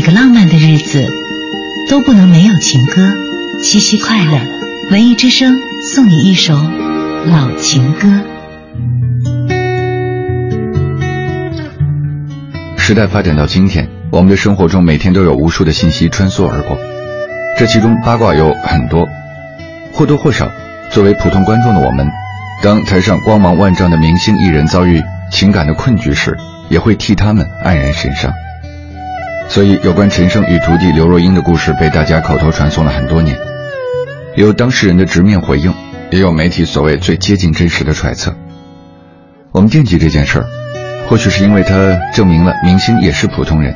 每个浪漫的日子都不能没有情歌。七夕快乐，文艺之声送你一首老情歌。时代发展到今天，我们的生活中每天都有无数的信息穿梭而过，这其中八卦有很多，或多或少，作为普通观众的我们，当台上光芒万丈的明星艺人遭遇情感的困局时，也会替他们黯然神伤。所以，有关陈升与徒弟刘若英的故事被大家口头传颂了很多年，有当事人的直面回应，也有媒体所谓最接近真实的揣测。我们惦记这件事儿，或许是因为它证明了明星也是普通人，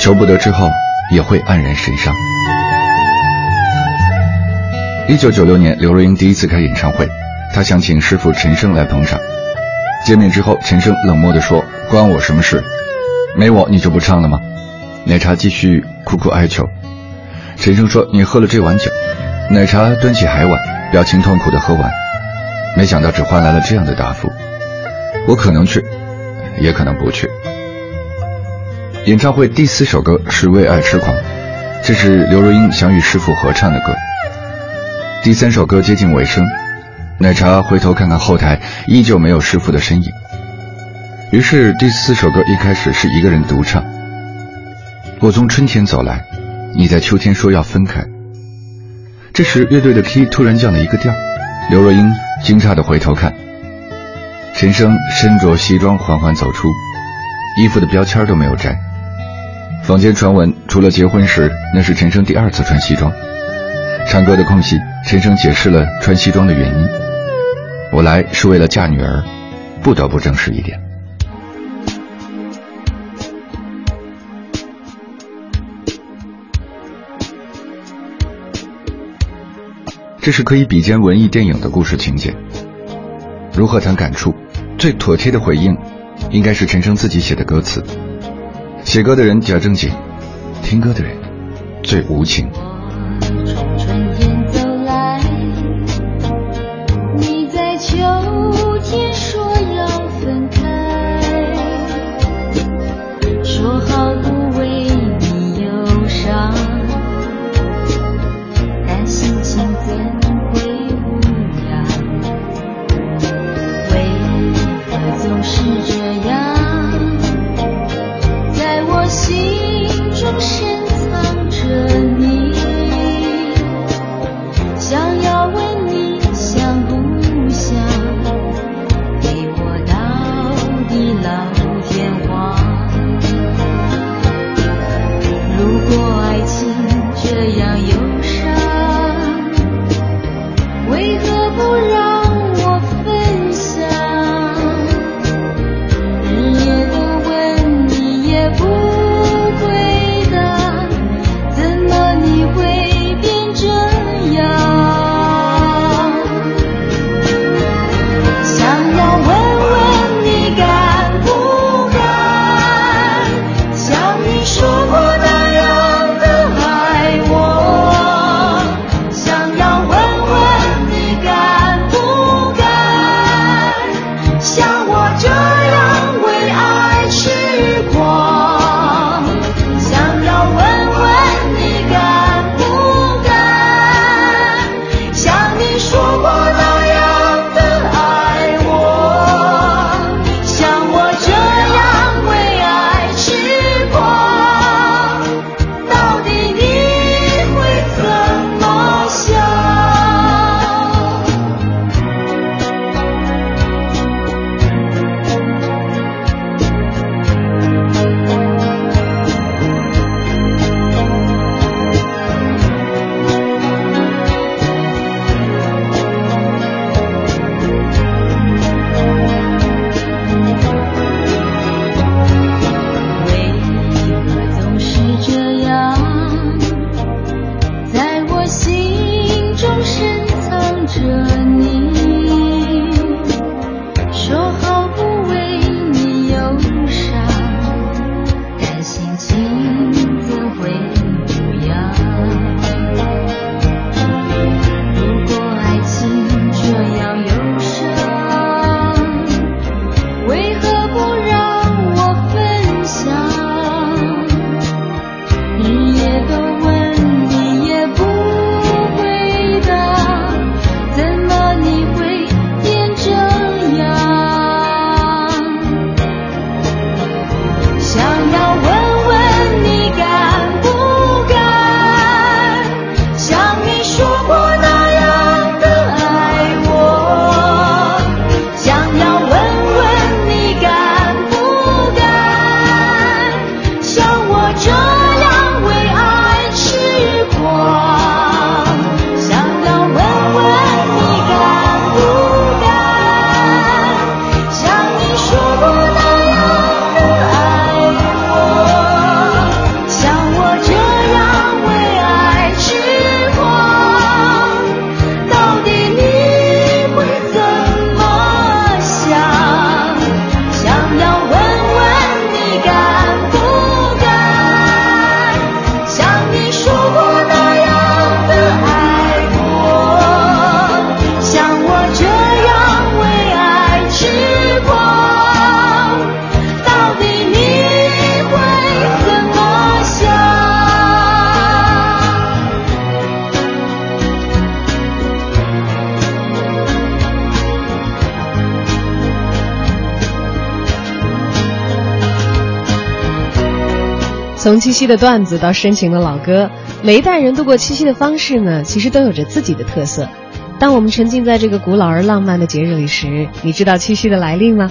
求不得之后也会黯然神伤。一九九六年，刘若英第一次开演唱会，她想请师傅陈升来捧场。见面之后，陈升冷漠地说：“关我什么事？”没我你就不唱了吗？奶茶继续苦苦哀求。陈升说：“你喝了这碗酒。”奶茶端起海碗，表情痛苦的喝完。没想到只换来了这样的答复：“我可能去，也可能不去。”演唱会第四首歌是《为爱痴狂》，这是刘若英想与师傅合唱的歌。第三首歌接近尾声，奶茶回头看看后台，依旧没有师傅的身影。于是第四首歌一开始是一个人独唱。我从春天走来，你在秋天说要分开。这时乐队的 key 突然降了一个调，刘若英惊诧地回头看，陈升身着西装缓缓走出，衣服的标签都没有摘。坊间传闻，除了结婚时那是陈升第二次穿西装。唱歌的空隙，陈升解释了穿西装的原因：我来是为了嫁女儿，不得不正式一点。这是可以比肩文艺电影的故事情节。如何谈感触？最妥帖的回应，应该是陈升自己写的歌词。写歌的人假正经，听歌的人最无情。从七夕的段子到深情的老歌，每一代人度过七夕的方式呢，其实都有着自己的特色。当我们沉浸在这个古老而浪漫的节日里时，你知道七夕的来历吗？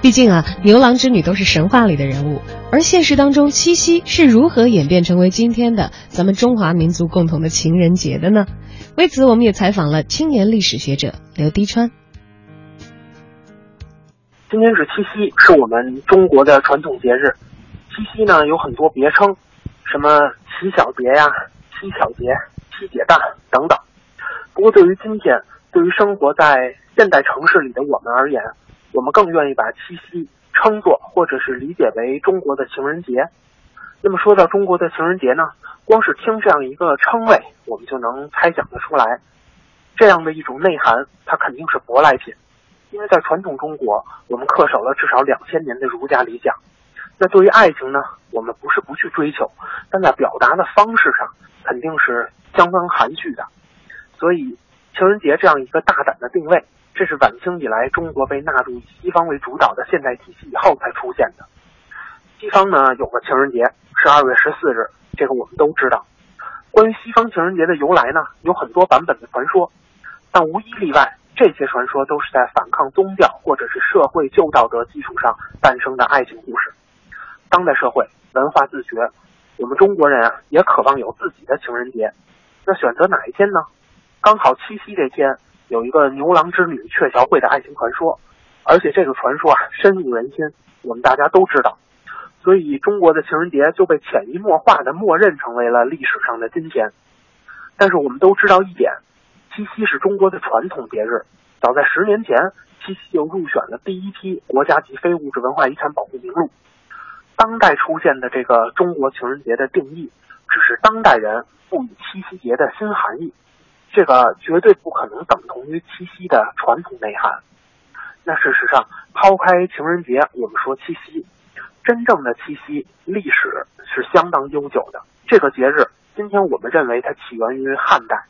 毕竟啊，牛郎织女都是神话里的人物，而现实当中，七夕是如何演变成为今天的咱们中华民族共同的情人节的呢？为此，我们也采访了青年历史学者刘滴川。今天是七夕，是我们中国的传统节日。七夕呢有很多别称，什么七小节呀、七巧节、七姐诞等等。不过对于今天，对于生活在现代城市里的我们而言，我们更愿意把七夕称作或者是理解为中国的情人节。那么说到中国的情人节呢，光是听这样一个称谓，我们就能猜想得出来，这样的一种内涵，它肯定是舶来品。因为在传统中国，我们恪守了至少两千年的儒家理想。那对于爱情呢，我们不是不去追求，但在表达的方式上肯定是相当含蓄的。所以，情人节这样一个大胆的定位，这是晚清以来中国被纳入西方为主导的现代体系以后才出现的。西方呢有个情人节是二月十四日，这个我们都知道。关于西方情人节的由来呢，有很多版本的传说，但无一例外。这些传说都是在反抗宗教或者是社会旧道德基础上诞生的爱情故事。当代社会文化自觉，我们中国人啊也渴望有自己的情人节。那选择哪一天呢？刚好七夕这天有一个牛郎织女鹊桥会的爱情传说，而且这个传说啊深入人心，我们大家都知道。所以中国的情人节就被潜移默化的默认成为了历史上的今天。但是我们都知道一点。七夕是中国的传统节日，早在十年前，七夕就入选了第一批国家级非物质文化遗产保护名录。当代出现的这个中国情人节的定义，只是当代人赋予七夕节的新含义，这个绝对不可能等同于七夕的传统内涵。那事实上，抛开情人节，我们说七夕，真正的七夕历史是相当悠久的。这个节日，今天我们认为它起源于汉代。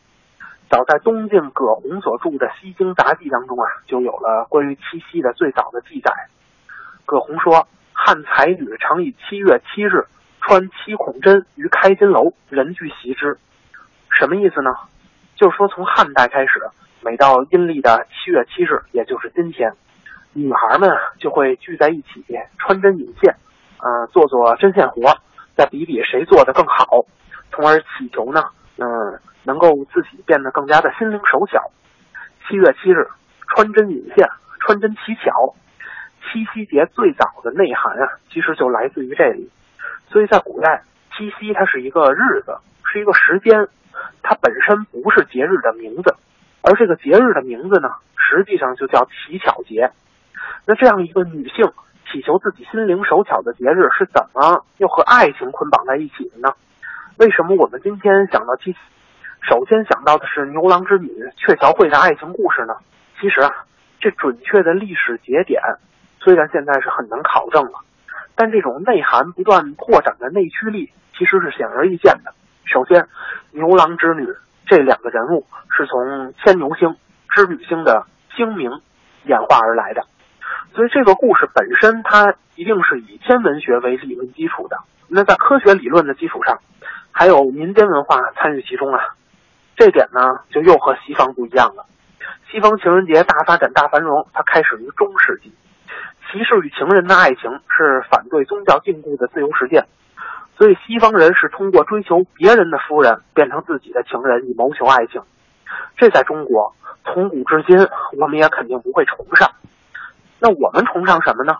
早在东晋葛洪所著的《西京杂记》当中啊，就有了关于七夕的最早的记载。葛洪说：“汉才女常以七月七日穿七孔针于开金楼，人俱习之。”什么意思呢？就是说从汉代开始，每到阴历的七月七日，也就是今天，女孩们就会聚在一起穿针引线，呃，做做针线活，再比比谁做的更好，从而祈求呢，嗯。能够自己变得更加的心灵手巧。七月七日，穿针引线，穿针乞巧。七夕节最早的内涵啊，其实就来自于这里。所以在古代，七夕它是一个日子，是一个时间，它本身不是节日的名字，而这个节日的名字呢，实际上就叫乞巧节。那这样一个女性祈求自己心灵手巧的节日，是怎么又和爱情捆绑在一起的呢？为什么我们今天想到七夕？首先想到的是牛郎织女鹊桥会的爱情故事呢。其实啊，这准确的历史节点虽然现在是很难考证了，但这种内涵不断扩展的内驱力其实是显而易见的。首先，牛郎织女这两个人物是从牵牛星、织女星的星名演化而来的，所以这个故事本身它一定是以天文学为理论基础的。那在科学理论的基础上，还有民间文化参与其中啊。这点呢，就又和西方不一样了。西方情人节大发展、大繁荣，它开始于中世纪。骑士与情人的爱情是反对宗教禁锢的自由实践，所以西方人是通过追求别人的夫人变成自己的情人，以谋求爱情。这在中国从古至今，我们也肯定不会崇尚。那我们崇尚什么呢？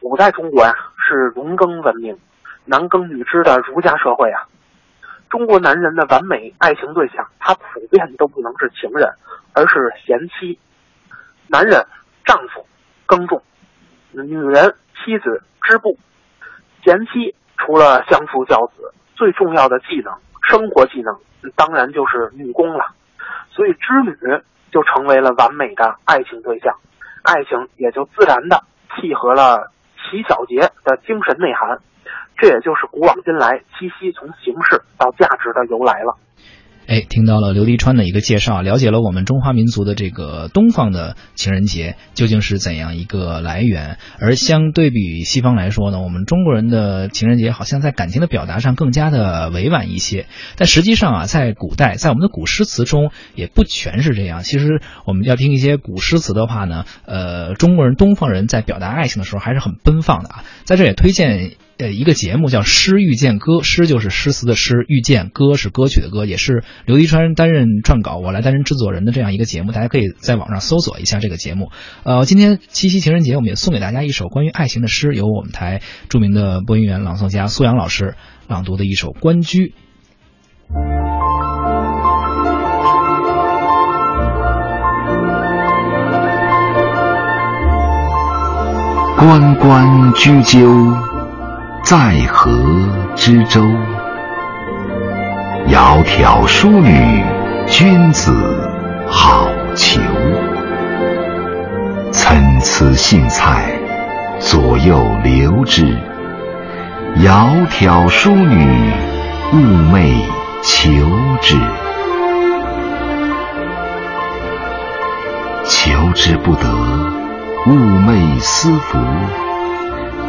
古代中国呀，是农耕文明、男耕女织的儒家社会啊。中国男人的完美爱情对象，他普遍都不能是情人，而是贤妻。男人丈夫耕种，女人妻子织布。贤妻除了相夫教子，最重要的技能，生活技能，当然就是女工了。所以织女就成为了完美的爱情对象，爱情也就自然的契合了乞巧节的精神内涵。这也就是古往今来七夕从形式到价值的由来了。哎，听到了刘迪川的一个介绍，了解了我们中华民族的这个东方的情人节究竟是怎样一个来源。而相对比西方来说呢，我们中国人的情人节好像在感情的表达上更加的委婉一些。但实际上啊，在古代，在我们的古诗词中也不全是这样。其实我们要听一些古诗词的话呢，呃，中国人、东方人在表达爱情的时候还是很奔放的啊。在这也推荐。呃，一个节目叫《诗遇见歌》，诗就是诗词的诗，遇见歌是歌曲的歌，也是刘一川担任撰稿，我来担任制作人的这样一个节目，大家可以在网上搜索一下这个节目。呃，今天七夕情人节，我们也送给大家一首关于爱情的诗，由我们台著名的播音员、朗诵家苏阳老师朗读的一首《关雎》。关关雎鸠。在河之洲，窈窕淑女，君子好逑。参差荇菜，左右流之。窈窕淑女，寤寐求之。求之不得，寤寐思服。